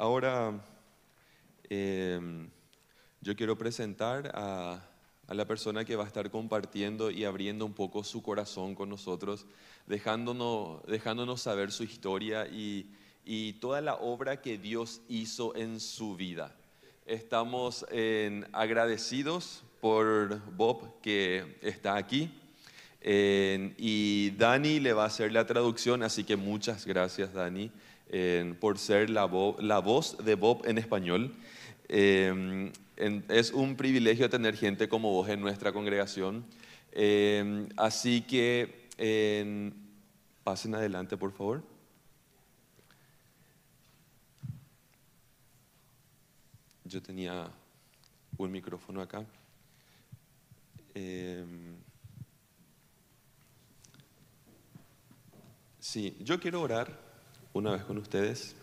Ahora eh, yo quiero presentar a, la persona que va a estar compartiendo y abriendo un poco su corazón con nosotros, dejándonos, dejándonos saber su historia y, y toda la obra que Dios hizo en su vida. Estamos agradecidos por Bob que está aquí. Y Dani le va a hacer la traducción, así que muchas gracias Dani por ser la, vo- la voz de Bob en español. En- es un privilegio tener gente como vos en nuestra congregación. Eh, así que en- pasen adelante, por favor. Yo tenía un micrófono acá. Eh, sí, yo quiero orar una vez con ustedes.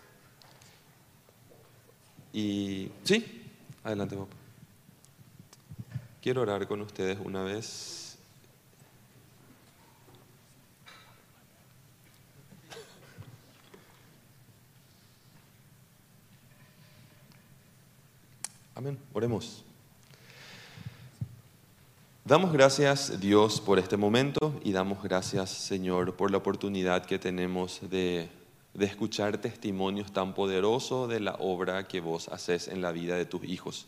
Y sí, adelante, Bob. Quiero orar con ustedes una vez. Amén. Oremos. Damos gracias, Dios, por este momento y damos gracias, Señor, por la oportunidad que tenemos de, de escuchar testimonios tan poderosos de la obra que vos haces en la vida de tus hijos.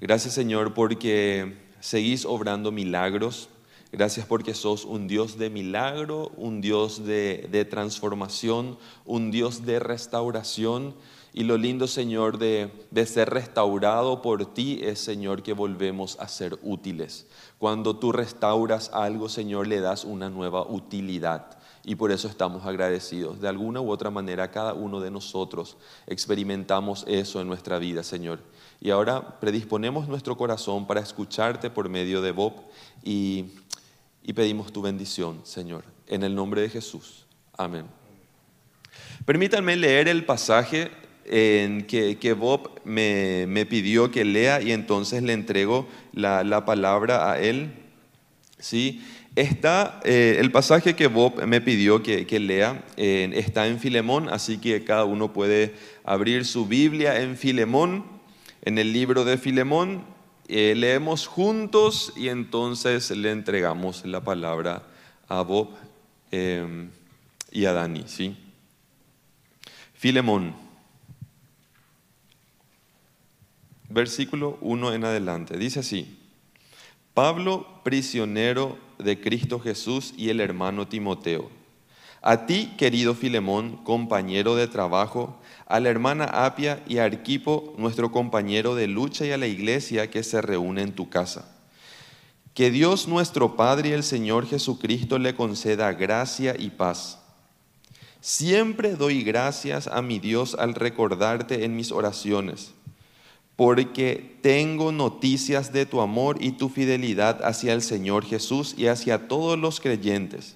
Gracias, Señor, porque seguís obrando milagros. Gracias porque sos un Dios de milagro, un Dios de, transformación, un Dios de restauración. Y lo lindo, Señor, de, de ser restaurado por ti es, Señor, que volvemos a ser útiles. Cuando tú restauras algo, Señor, le das una nueva utilidad. Y por eso estamos agradecidos. De alguna u otra manera, cada uno de nosotros experimentamos eso en nuestra vida, Señor. Y ahora predisponemos nuestro corazón para escucharte por medio de Bob y, y pedimos tu bendición, Señor. En el nombre de Jesús. Amén. Permítanme leer el pasaje en que, que Bob me, me pidió que lea y entonces le entrego la, la palabra a él. ¿sí? Está, eh, el pasaje que Bob me pidió que, lea eh, está en Filemón, así que cada uno puede abrir su Biblia en Filemón, en el libro de Filemón. eh, leemos juntos y entonces le entregamos la palabra a Bob y a Dani. ¿sí? Filemón. versículo 1 en adelante. Dice así, Pablo, prisionero de Cristo Jesús y el hermano Timoteo. A ti, querido Filemón, compañero de trabajo, a la hermana Apia y a Arquipo, nuestro compañero de lucha y a la iglesia que se reúne en tu casa. Que Dios nuestro Padre y el Señor Jesucristo le conceda gracia y paz. Siempre doy gracias a mi Dios al recordarte en mis oraciones porque tengo noticias de tu amor y tu fidelidad hacia el Señor Jesús y hacia todos los creyentes.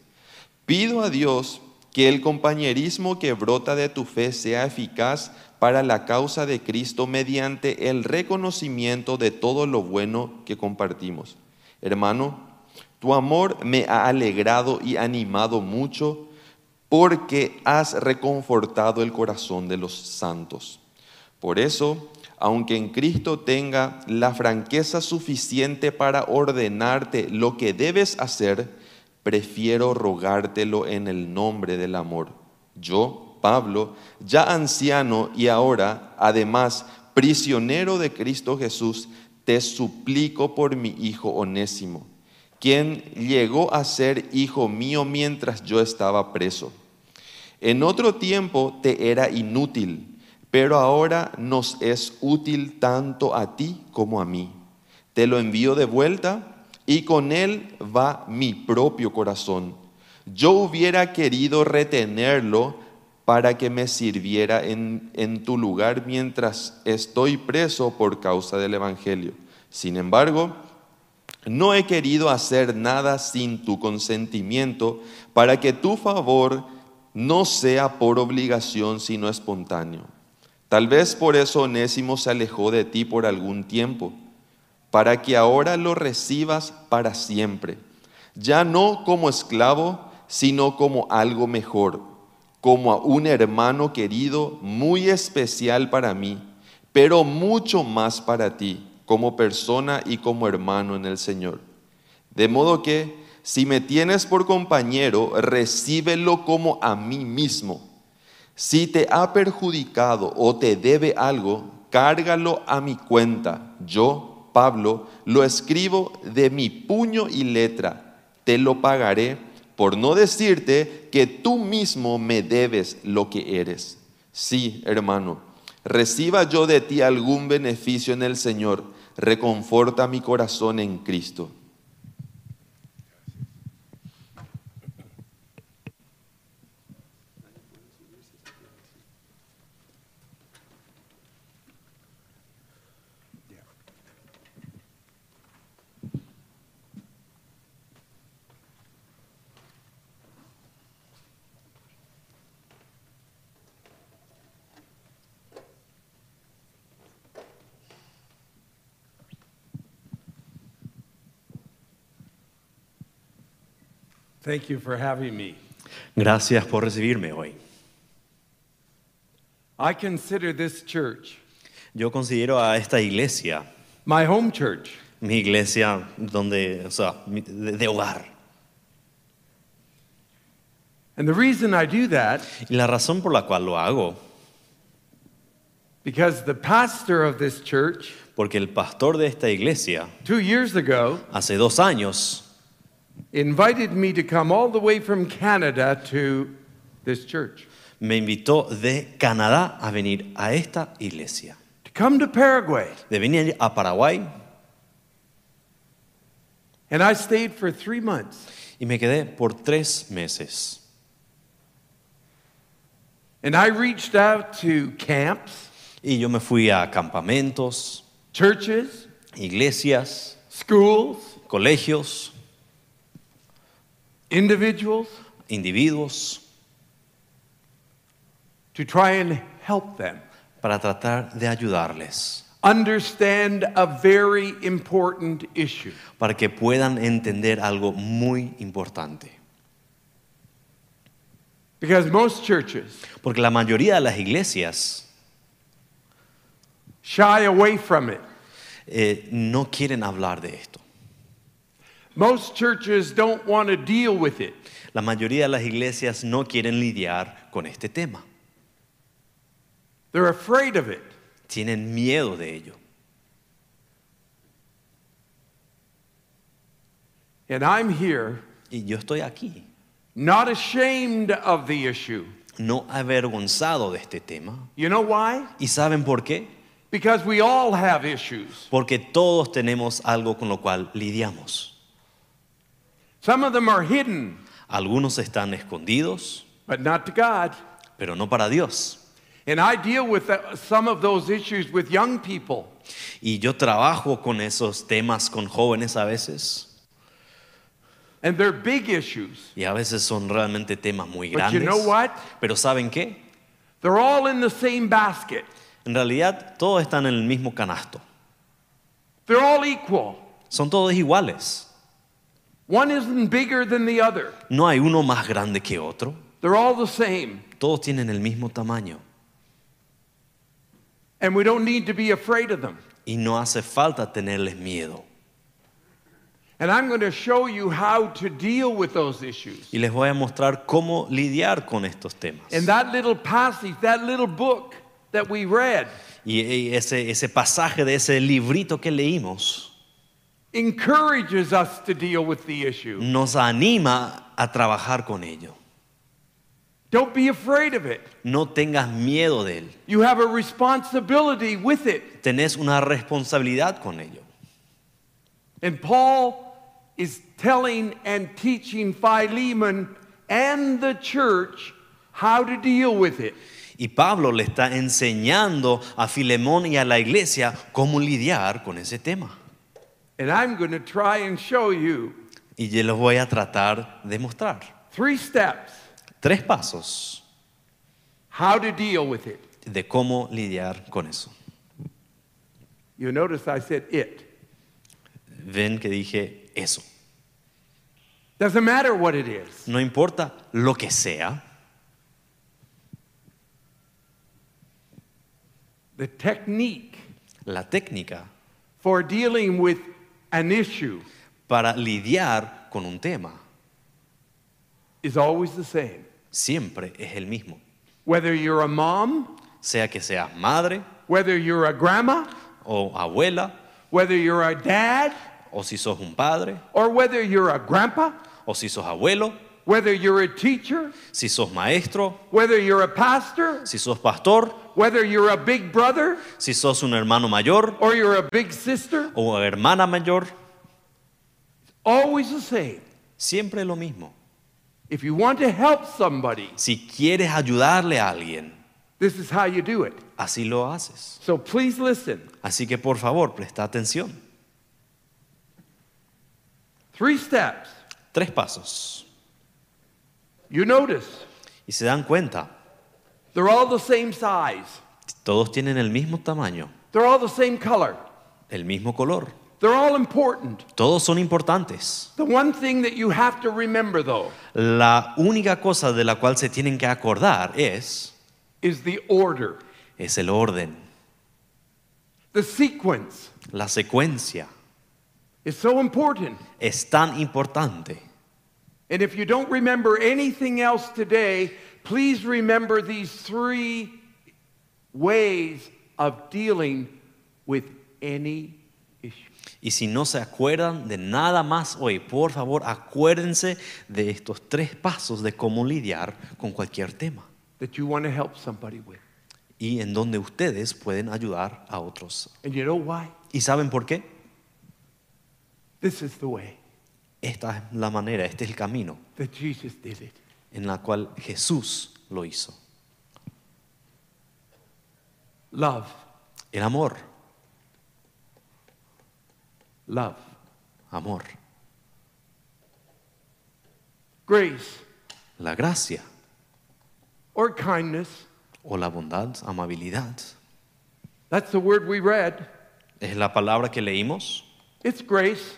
Pido a Dios que el compañerismo que brota de tu fe sea eficaz para la causa de Cristo mediante el reconocimiento de todo lo bueno que compartimos. Hermano, tu amor me ha alegrado y animado mucho porque has reconfortado el corazón de los santos. Por eso, aunque en Cristo tenga la franqueza suficiente para ordenarte lo que debes hacer, prefiero rogártelo en el nombre del amor. Yo, Pablo, ya anciano y ahora, además, prisionero de Cristo Jesús, te suplico por mi hijo onésimo, quien llegó a ser hijo mío mientras yo estaba preso. En otro tiempo te era inútil pero ahora nos es útil tanto a ti como a mí. Te lo envío de vuelta y con él va mi propio corazón. Yo hubiera querido retenerlo para que me sirviera en, en tu lugar mientras estoy preso por causa del Evangelio. Sin embargo, no he querido hacer nada sin tu consentimiento para que tu favor no sea por obligación, sino espontáneo. Tal vez por eso Onésimo se alejó de ti por algún tiempo, para que ahora lo recibas para siempre, ya no como esclavo, sino como algo mejor, como a un hermano querido muy especial para mí, pero mucho más para ti, como persona y como hermano en el Señor. De modo que, si me tienes por compañero, recíbelo como a mí mismo. Si te ha perjudicado o te debe algo, cárgalo a mi cuenta. Yo, Pablo, lo escribo de mi puño y letra. Te lo pagaré por no decirte que tú mismo me debes lo que eres. Sí, hermano, reciba yo de ti algún beneficio en el Señor. Reconforta mi corazón en Cristo. Thank you for having me. Gracias por recibirme hoy. I consider this church Yo considero a esta iglesia my home church. mi iglesia donde, o sea, mi- de, de hogar. And the reason I do that, Y la razón por la cual lo hago, because the pastor of this church, porque el pastor de esta iglesia two years ago, hace dos años invited me to come all the way from Canada to this church, me invitó de Canadá a venir a esta iglesia. to come to Paraguay. De venir a Paraguay And I stayed for three months. y me quedé por tres meses. And I reached out to camps, Y yo me fui a campamentos, churches, iglesias, schools, colegios, individuals individuos, to try and help them para tratar de ayudarles. understand a very important issue. para que puedan entender algo muy importante. Because most churches Porque la mayoría de las iglesias shy away from it. eh, no quieren hablar de esto. Most churches don't want to deal with it. La mayoría de las iglesias no quieren lidiar con este tema. They're afraid of it. Tienen miedo de ello. And I'm here Y yo estoy aquí, not ashamed of the issue. no avergonzado de este tema. You know why? ¿Y saben por qué? Because we all have issues. Porque todos tenemos algo con lo cual lidiamos. Some of them are hidden, Algunos están escondidos, but not to God. pero no para Dios. And I deal with uh, some of those issues with young people. Y yo trabajo con esos temas con jóvenes a veces. And they're big issues. Y a veces son realmente temas muy But you grandes. know what? Pero ¿saben qué? They're all in the same basket. En realidad todos están en el mismo canasto. They're all equal. Son todos iguales. One isn't bigger than the other. No hay uno más grande que otro. They're all the same. Todos tienen el mismo tamaño. And we don't need to be afraid of them. Y no hace falta tenerles miedo. And I'm going to show you how to deal with those issues. Y les voy a mostrar cómo lidiar con estos temas. And that little passage, that little book that we read, Y y ese, ese pasaje de ese librito que leímos encourages us to deal with the issue. nos anima a trabajar con ello. Don't be afraid of it. No tengas miedo de él. You have a responsibility with it. Tenés una responsabilidad con ello. And Paul is telling and teaching Philemon and the church how to deal with it. Y Pablo le está enseñando a Filemón y a la iglesia cómo lidiar con ese tema. And I'm going try and show you y yo los voy a tratar de mostrar. Three steps Tres pasos how to deal with it. de cómo lidiar con eso. You notice I said it. Ven que dije eso. Doesn't matter what it is. No importa lo que sea. The technique La técnica for dealing with an issue para lidiar con un tema is always the same. siempre es el mismo. Whether you're a mom, Sea que seas madre whether you're a grandma, o abuela, whether you're a dad, o si sos un padre, or whether you're a grandpa, o si sos abuelo, whether you're a teacher, si sos maestro, whether you're a pastor, si sos pastor, whether you're a big brother si sos un hermano mayor or you're a big sister, o hermana mayor, always the same. siempre lo mismo. If you want to help somebody, Si quieres ayudarle a alguien, this is how you do it. así lo haces. So please listen. Así que por favor, presta atención. Three steps. Tres pasos. You notice Y se dan cuenta, they're all the same size, todos tienen el mismo tamaño, they're all the same color, el mismo color. they're all important. Todos son importantes. The one thing that you have to remember, though, La única cosa de la cual se tienen que acordar es, is the order, es el orden, the sequence. la secuencia. is so important. Es tan importante. And if you don't remember anything else today, please remember these three ways of dealing with any issue. Y si no se acuerdan de nada más hoy, por favor acuérdense de estos tres pasos de cómo lidiar con cualquier tema that you want to help somebody with. y en donde ustedes pueden ayudar a otros. And you know why? ¿Y saben por qué? This is the way Esta es la manera, este es el camino that Jesus did it. en la cual Jesús lo hizo. Love, El amor, love, amor, grace, la gracia or kindness. o la bondad, amabilidad. That's the word we read. Es la palabra que leímos. It's grace,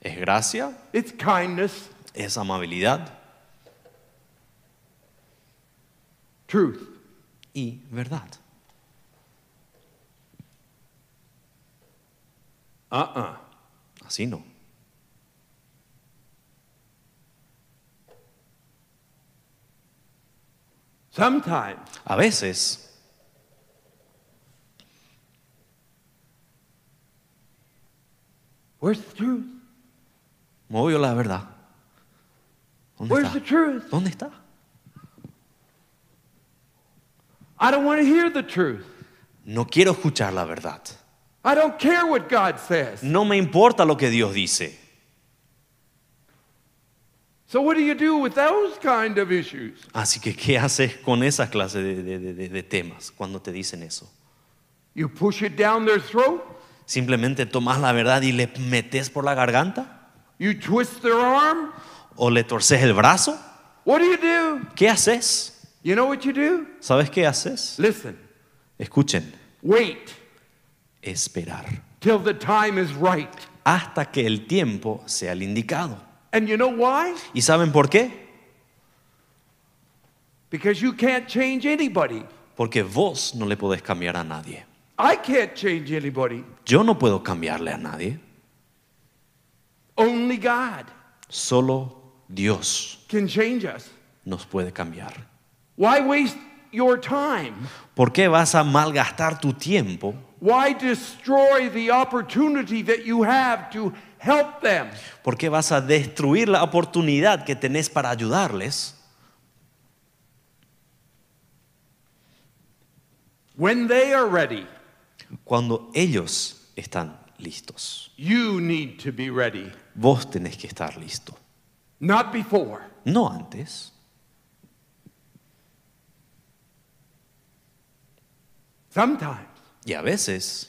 Es gracia, it's kindness, es amabilidad truth. y verdad. Uh uh Así no. Sometimes A veces Where's the truth? Movió la verdad. ¿Dónde Where's the está? truth? ¿Dónde está? I don't want to hear the truth. No quiero escuchar la verdad. I don't care what God says. No me importa lo que Dios dice. So, what do you do with those kind of issues? Así que, ¿qué haces con esa clase de, de- de- de temas cuando te dicen eso? You push it down their throat? ¿Simplemente tomas la verdad y le metes por la garganta? You twist their arm? ¿O le torces el brazo? What do you do? ¿Qué haces? You know what you do? ¿Sabes qué haces? Listen, Escuchen, wait esperar till the time is right. hasta que el tiempo sea el indicado. And you know why? ¿Y saben por qué? Because you can't change anybody. Porque vos no le podés cambiar a nadie. I can't change anybody. Yo no puedo cambiarle a nadie. Only God Solo Dios can change us. nos puede cambiar. Why waste your time? ¿Por qué vas a malgastar tu tiempo? Why destroy the opportunity that you have to help them? ¿Por qué vas a destruir la oportunidad que tenés para ayudarles? When they are ready, Cuando ellos están listos. you need to be ready, Vos tenés que estar listo. not before. No antes. Sometimes, Y a veces,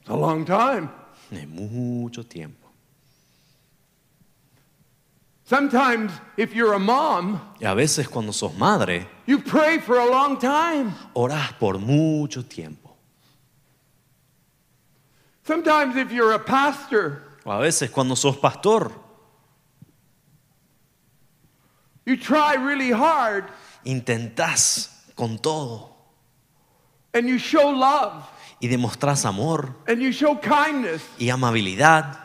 it's a long time. de mucho tiempo. Sometimes, if you're a mom, Y a veces cuando sos madre, you pray for a long time. orás por mucho tiempo. Sometimes, if you're a pastor, O a veces cuando sos pastor, you try really hard, intentás con todo. and you show love y demostrás amor and you show kindness y amabilidad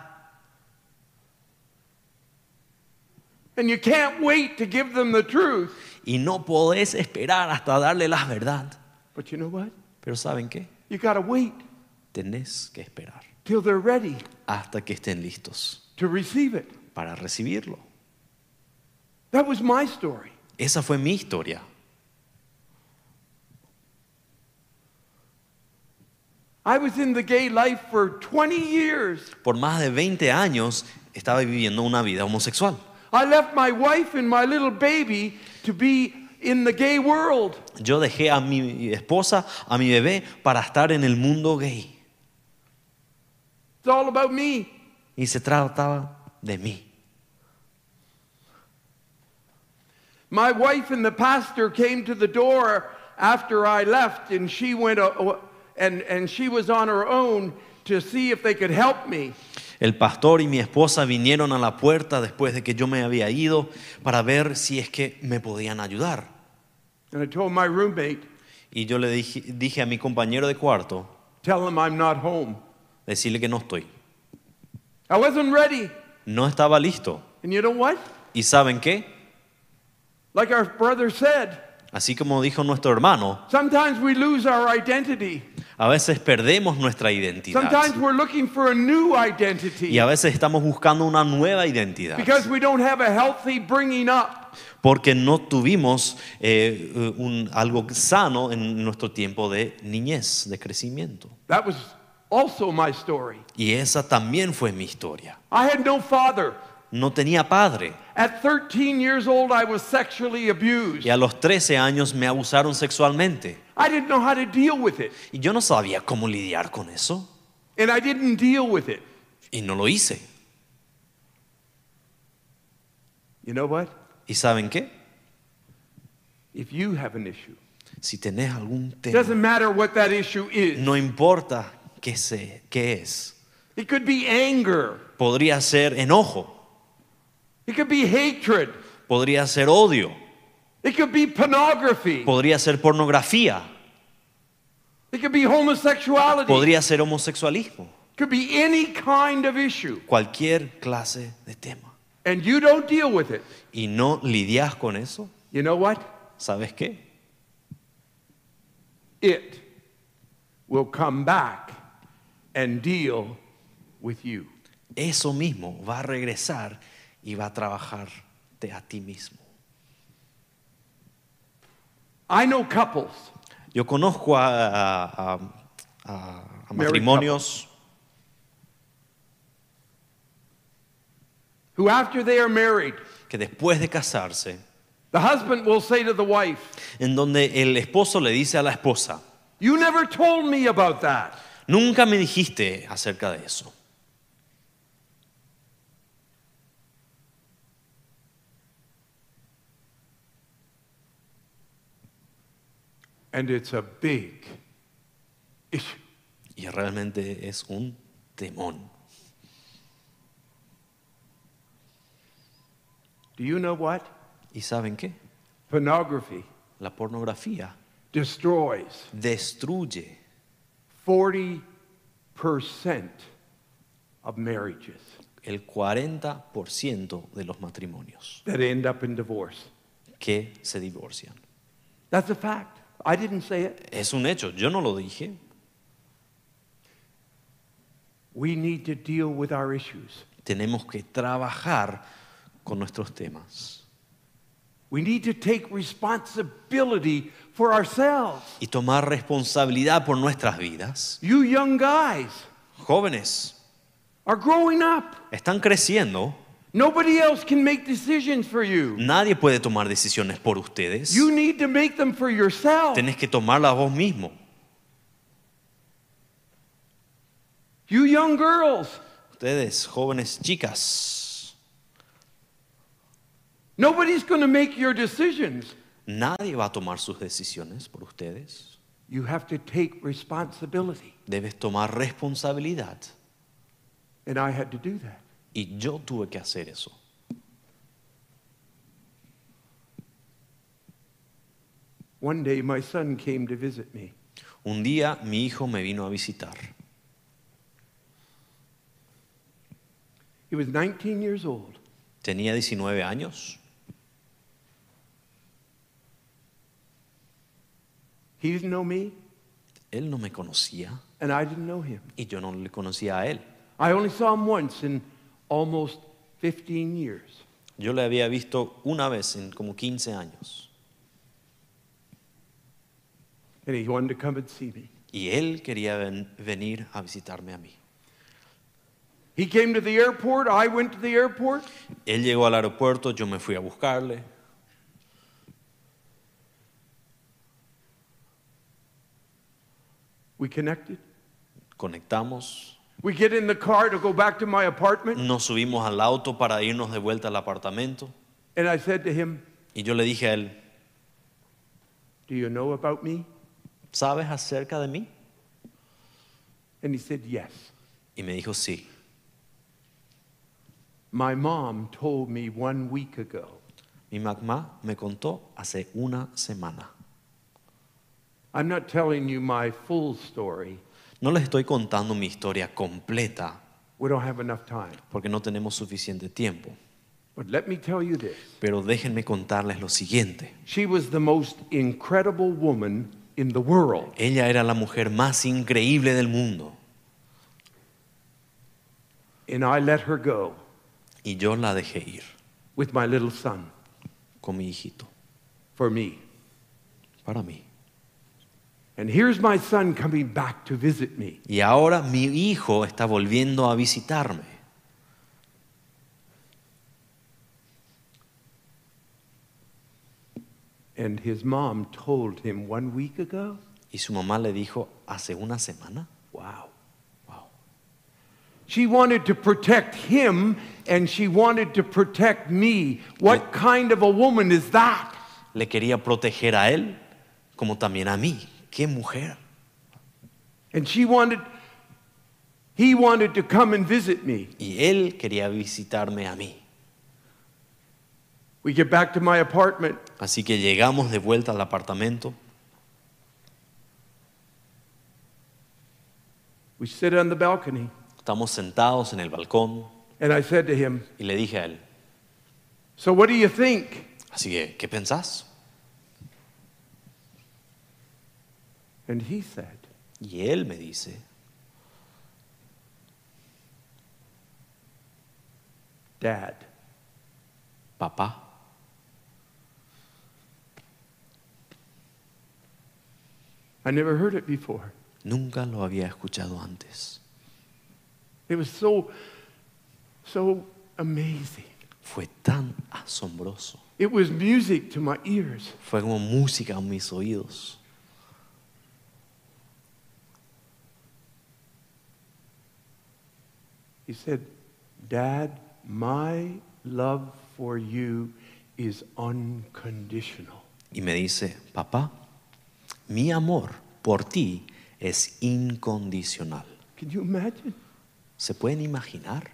and you can't wait to give them the truth. y no podés esperar hasta darle la verdad. But you know what? Pero ¿saben qué? You got to wait Tenés que esperar till they're ready hasta que estén listos to receive it. para recibirlo. That was my story. Esa fue mi historia. I was in the gay life for 20 years. Por más de 20 años estaba viviendo una vida homosexual. I left my wife and my little baby to be in the gay world. Yo dejé a mi esposa, a mi bebé, para estar en el mundo gay. It's all about me. Y se trataba de mí. My wife and the pastor came to the door after I left, and she went uh, and, and she was on her own to see if they could help me. El pastor y mi esposa vinieron a la puerta después de que yo me había ido para ver si es que me podían ayudar. And I told my roommate, Y yo le dije, dije a mi compañero de cuarto, tell him I'm not home. Decirle que no estoy. I wasn't ready. No estaba listo. And you know what? ¿Y saben qué? Like our brother said, Así como dijo nuestro hermano, sometimes we lose our identity. a veces perdemos nuestra Sometimes identidad. we're looking for a new identity Y a veces estamos buscando una nueva identidad. because we don't have a healthy bringing up. Porque no tuvimos eh, eh, un- algo sano en nuestro tiempo de niñez, de crecimiento. That was also my story. Y esa también fue mi historia. I had no father. No tenía padre. At 13 years old, I was sexually abused. Y a los 13 años me abusaron sexualmente. I didn't know how to deal with it, Y yo no sabía cómo lidiar con eso. and I didn't deal with it. Y no lo hice. You know what? ¿Y saben qué? If you have an issue, Si tenés algún it tema, doesn't matter what that issue is. no importa qué, sé, qué es. It could be anger, Podría ser enojo, it could be hatred, podría ser odio, it could be pornography, podría ser pornografía, it could be homosexuality, podría ser homosexualismo, it could be any kind of issue. cualquier clase de tema. And you don't deal with it. Y no lidias con eso, You know what? ¿sabes qué? It will come back and deal with you. Eso mismo va a regresar y va a trabajarte a ti mismo. I know couples Yo conozco a, a- a- a- a matrimonios who, after they are married, que después de casarse, the husband will say to the wife, en donde el esposo le dice a la esposa, You never told me about that. Nunca me dijiste acerca de eso. And it's a big issue. Y realmente es un temón. Do you know what? ¿Y saben qué? Pornography La pornografía destroys destruye 40% of marriages el 40% de los matrimonios that end up in divorce. que se divorcian. That's a fact. I didn't say it. Es un hecho, yo no lo dije. We need to deal with our issues. Tenemos que trabajar con nuestros temas We need to take responsibility for ourselves. y tomar responsabilidad por nuestras vidas. You young guys Jóvenes, are growing up. están creciendo. Nobody else can make decisions for you. Nadie puede tomar decisiones por ustedes. You need to make them for yourself. Tenés que tomarlas vos mismo. You young girls, Ustedes, jóvenes chicas, nobody's going to make your decisions. Nadie va a tomar sus decisiones por ustedes. You have to take responsibility. Debes tomar responsabilidad. And I had to do that. Y yo tuve que hacer eso. One day my son came to visit me. Un día mi hijo me vino a visitar. He was 19 years old. Tenía 19 años. He didn't know me, Él no me conocía and I didn't know him. y yo no le conocía a él. I only saw him once in almost 15 years. Yo le había visto una vez en como 15 años. And he wanted to come and see me. Y él quería ven- venir a visitarme a mí. He came to the airport. I went to the airport. Él llegó al aeropuerto, yo me fui a buscarle. We connected. Conectamos. We get in the car to go back to my apartment. Nos subimos al auto para irnos de vuelta al apartamento. And I said to him, Y yo le dije a él, Do you know about me? ¿sabes acerca de mí? And he said, Yes. Y me dijo, sí. My mom told me one week ago Mi mamá me contó hace una semana. I'm not telling you my full story. No les estoy contando mi historia completa We don't have enough time. porque no tenemos suficiente tiempo. But let me tell you this Pero déjenme contarles lo siguiente. she was the most incredible woman in the world. Ella era la mujer más increíble del mundo And I let her go y yo la dejé ir with my little son con mi hijito for me. para mí. And here's my son coming back to visit me. Y ahora mi hijo está volviendo a visitarme. And his mom told him one week ago, Y su mamá le dijo hace una semana. wow. Wow. She wanted to protect him and she wanted to protect me. What kind of a woman is that? Le quería proteger a él como también a mí. ¡Qué mujer! And she wanted, he wanted to come and visit me. Y él quería visitarme a mí. We get back to my apartment. Así que llegamos de vuelta al apartamento. We sit on the balcony. Estamos sentados en el balcón And I said to him, y le dije a él, So what do you think? así que, ¿qué pensás? And he said, Y él me dice, Dad, papá, I never heard it before. nunca lo había escuchado antes. It was so, so amazing. Fue tan asombroso. It was music to my ears. Fue como música en mis oídos. He said, Dad, my love for you is unconditional. Y me dice, papá, mi amor por ti es incondicional. Can you imagine? ¿Se pueden imaginar?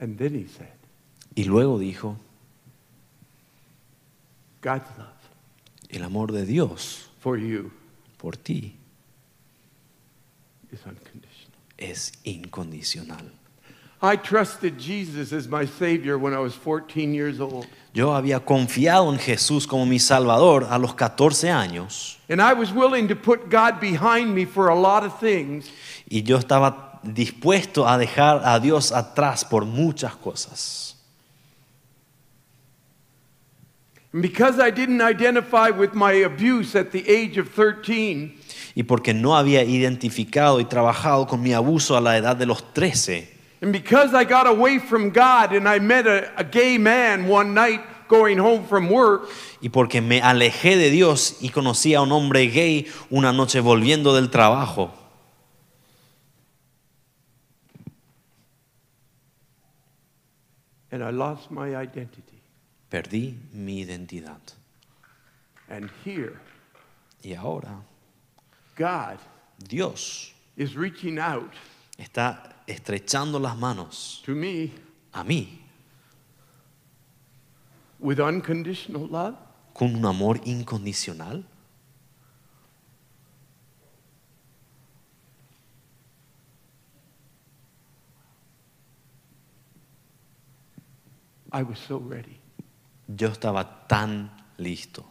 And then he said, Y luego dijo, God's love el amor de Dios for you por ti is unconditional. es incondicional. I trusted Jesus as my Savior when I was 14 years old. Yo había confiado en Jesús como mi Salvador a los 14 años And I was willing to put God behind me for a lot of things. y yo estaba dispuesto a dejar a Dios atrás por muchas cosas. And because I didn't identify with my abuse at the age of 13, Y porque no había identificado y trabajado con mi abuso a la edad de los 13. and because I got away from God and I met a, a gay man one night going home from work, Y porque me alejé de Dios y conocí a un hombre gay una noche volviendo del trabajo. and I lost my identity. Perdí mi identidad. And here, Y ahora God Dios is reaching out está estrechando las manos to me a mí with unconditional love? con un amor incondicional. I was so ready. Yo estaba tan listo.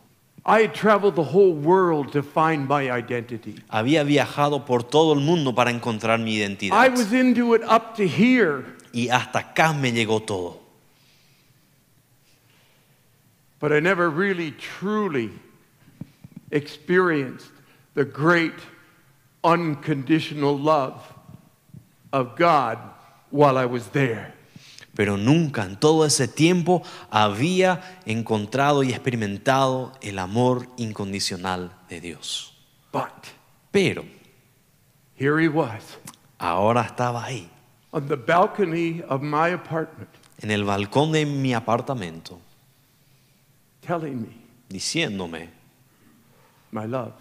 I had traveled the whole world to find my identity. Había viajado por todo el mundo para encontrar mi I was into it up to here, Y hasta acá me llegó todo. but I never really truly experienced the great unconditional love of God while I was there. Pero nunca en todo ese tiempo había encontrado y experimentado el amor incondicional de Dios. But Pero here he was ahora estaba ahí, on the balcony of my apartment en el balcón de mi apartamento, telling me diciéndome, my love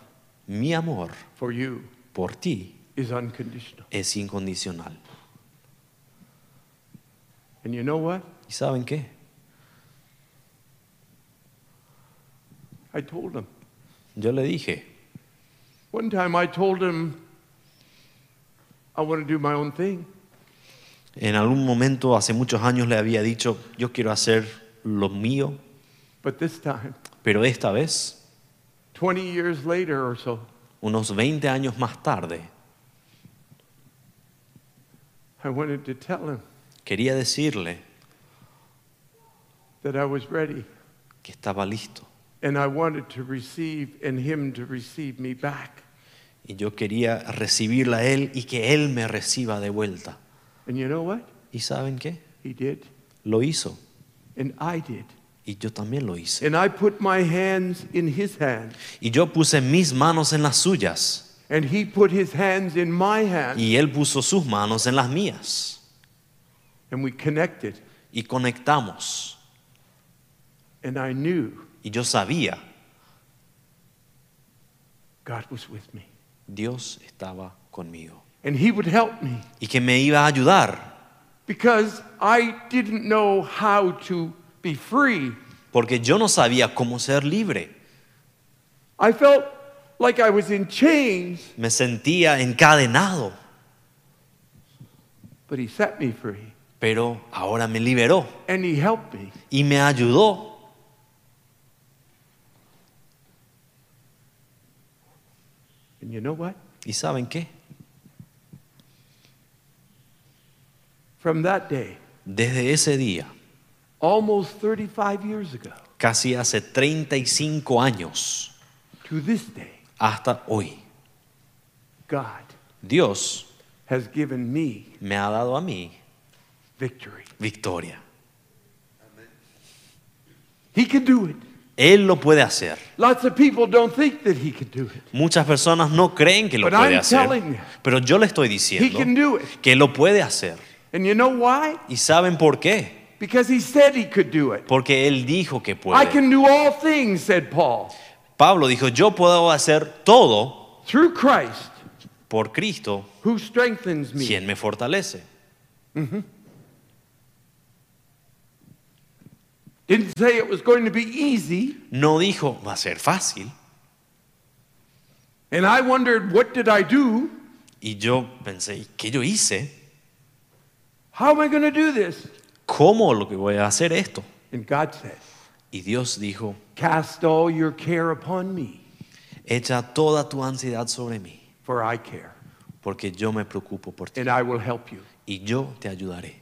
mi amor for you por ti is unconditional. es incondicional. And you know what? ¿Y saben qué? I told him. Yo le dije, One time I told him I want to do my own thing. en algún momento hace muchos años le había dicho, yo quiero hacer lo mío, But this time, pero esta vez, 20 years later or so, unos 20 años más tarde, I wanted to tell him quería decirle that I was ready que estaba listo. and I wanted to receive and him to receive me back. Y yo quería recibirla a Él y que Él me reciba de vuelta. And you know what? ¿Y saben qué? He did. Lo hizo. And I did. Y yo también lo hice. And I put my hands in his hands. Y yo puse mis manos en las suyas. And he put his hands in my hands. Y Él puso sus manos en las mías. And we connected. Y conectamos. And I knew Y yo sabía, God was with me. Dios estaba conmigo. And he would help me Y que me iba a ayudar. because I didn't know how to be free. Porque yo no sabía cómo ser libre. I felt like I was in chains, Me sentía encadenado. but he set me free. Pero ahora me liberó. And he helped me. Y me ayudó. And you know what? ¿Y saben qué? From that day, Desde ese día, almost 35 years ago, casi hace 35 años, to this day, hasta hoy, God Dios has given me me ha dado a mí victory. victoria. He can do it. Él lo puede hacer. Lots of people don't think that he can do it. Muchas personas no creen que lo But puede I'm hacer, telling you, pero yo le estoy He diciendo can do it. que lo puede hacer. And you know why? ¿Y saben por qué? Because he said he could do it. Porque Él dijo que I puede. can do all things, said Paul, Pablo dijo, yo puedo hacer todo through Christ por Cristo, who strengthens me. quien me fortalece. Didn't say it was going to be easy. No dijo, va a ser fácil. And I wondered, what did I do? Y yo pensé, ¿y ¿qué yo hice? How am I going to do this? ¿Cómo lo que voy a hacer esto? And God said, Y Dios dijo, Cast all your care upon me, echa toda tu ansiedad sobre mí, for I care, porque yo me preocupo por ti and I will help you. y yo te ayudaré.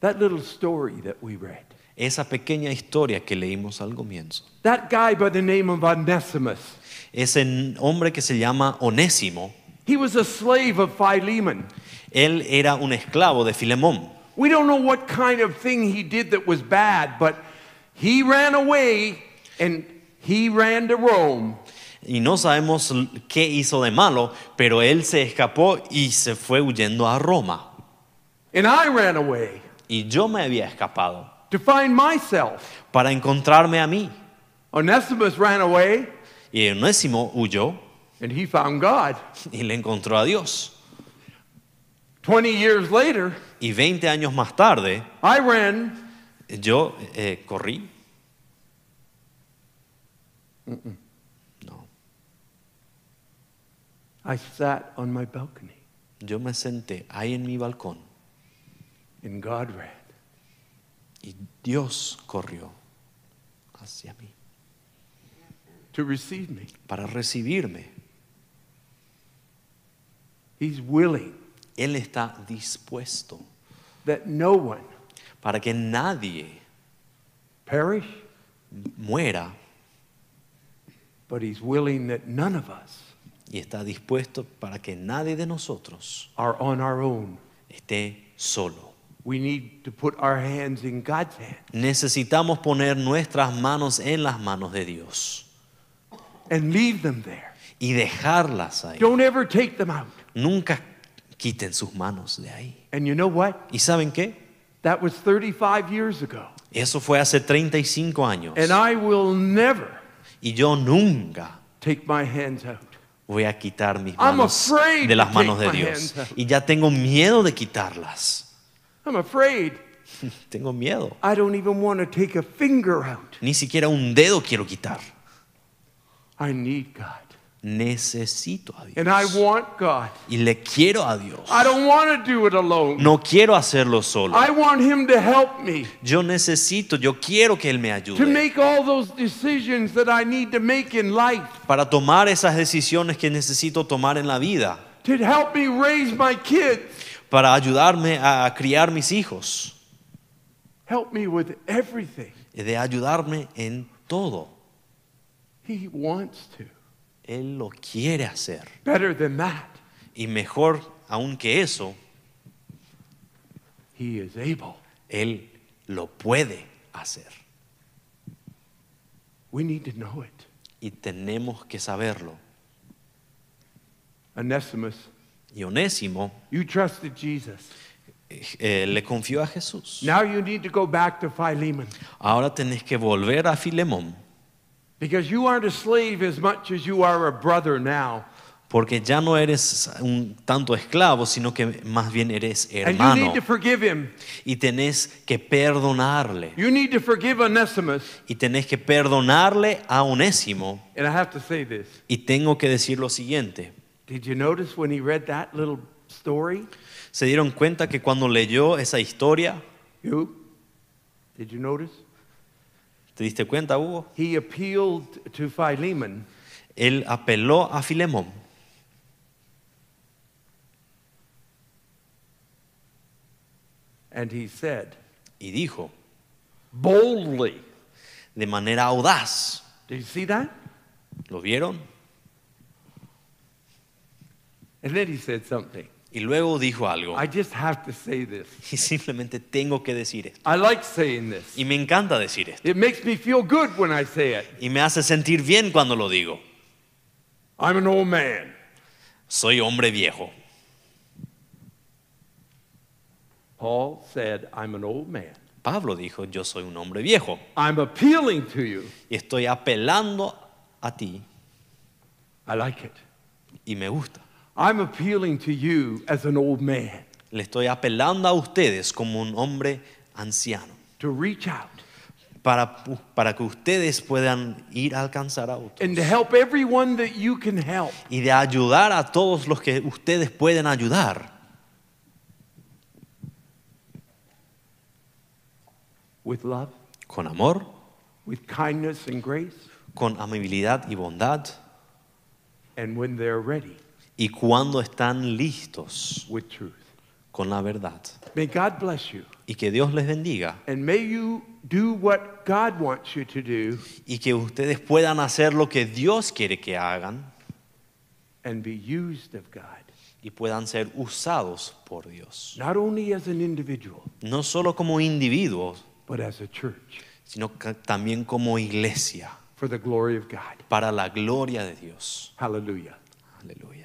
That little story that we read. Esa pequeña historia que leímos al comienzo. That guy by the name of Onesimus, Ese hombre que se llama Onésimo, he was a slave of Philemon. él era un esclavo de Filemón. We don't know what kind of thing he did that was bad, but he ran away and he ran to Rome. Y no sabemos qué hizo de malo, pero él se escapó y se fue huyendo a Roma. And I ran away Y yo me había escapado to find myself. para encontrarme a mí. Onesimus ran away Y Onésimo huyó and he found God. y le encontró a Dios. 20 years later, Y 20 años más tarde, I ran yo eh, corrí. No, I sat on my balcony yo me senté ahí en mi balcón and God ran. y Dios corrió hacia mí to receive me. para recibirme. He's willing Él está dispuesto that no one para que nadie perish, muera but he's willing that none of us y está dispuesto para que nadie de nosotros are on our own. esté solo. We need to put our hands in God's hands Necesitamos poner nuestras manos en las manos de Dios and leave them there. y dejarlas ahí. Don't ever take them out. Nunca quiten sus manos de ahí. And you know what? ¿Y saben qué? That was 35 years ago. Eso fue hace 35 años. And I will never Y yo nunca take my hands out. voy a quitar mis manos de las manos de Dios. Y ya tengo miedo de quitarlas. I'm afraid. Tengo miedo. I don't even want to take a finger out. Ni siquiera un dedo quiero quitar. I need God. Necesito a And I Dios. want God. Y le quiero a Dios. I don't want to do it alone. No quiero hacerlo solo. I want Him to help me Yo necesito, yo quiero que Él me to ayude make all those decisions that I need to make in life, para tomar esas decisiones que necesito tomar en la vida, to help me raise my kids. Para ayudarme a criar mis hijos, Help me with everything. de ayudarme en todo. He wants to. Él lo quiere hacer. Better than that, Y mejor aún que eso, He is able. Él lo puede hacer. We need to know it. Y tenemos que saberlo. Onesimus, Y Onésimo you trusted Jesus. eh, le confió a Jesús. Now you need to go back to Philemon Ahora tenés que volver a Filemón, because you aren't a slave as much as you are a brother now. porque ya no eres un tanto esclavo, sino que más bien eres And you hermano. need to forgive him. Y tenés que perdonarle. You need to forgive Onesimus. Y tenés que perdonarle a Onésimo. And I have to say this. Y tengo que decir lo siguiente. Did you notice when he read that little story? ¿Se dieron cuenta que cuando leyó esa historia, You? Did you notice? ¿te diste cuenta, Hugo? He appealed to Philemon Él apeló a Filemón and he said, y dijo, boldly. de manera audaz, Did you see that? ¿lo vieron? And then he said something. Y luego dijo algo. I just have to say this. Y simplemente tengo que decir esto. I like saying this. Y me encanta decir esto. It makes me feel good when I say it. Y me hace sentir bien cuando lo digo. I'm an old man. Soy hombre viejo. Paul said, I'm an old man. Pablo dijo, yo soy un hombre viejo. I'm appealing to you. Y estoy apelando a ti I like it. y me gusta. I'm appealing to you as an old man Le estoy apelando a ustedes como un hombre anciano. to reach out Para, para que ustedes puedan ir a alcanzar a otros. and to help everyone that you can help. Y de ayudar a todos los que ustedes pueden ayudar. With love, Con amor, with kindness and grace, con amabilidad y bondad. and when they're ready, Y cuando están listos with truth. con la verdad. May God bless you. Y que Dios les bendiga. And may you do what God wants you to do Y que ustedes puedan hacer lo que Dios quiere que hagan. and be used of God. Y puedan ser usados por Dios. Not only as an individual, No solo como individuos, but as a church sino también como iglesia. for the glory of God. Para la gloria de Dios. Hallelujah. Aleluya.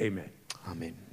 Amen. Amén.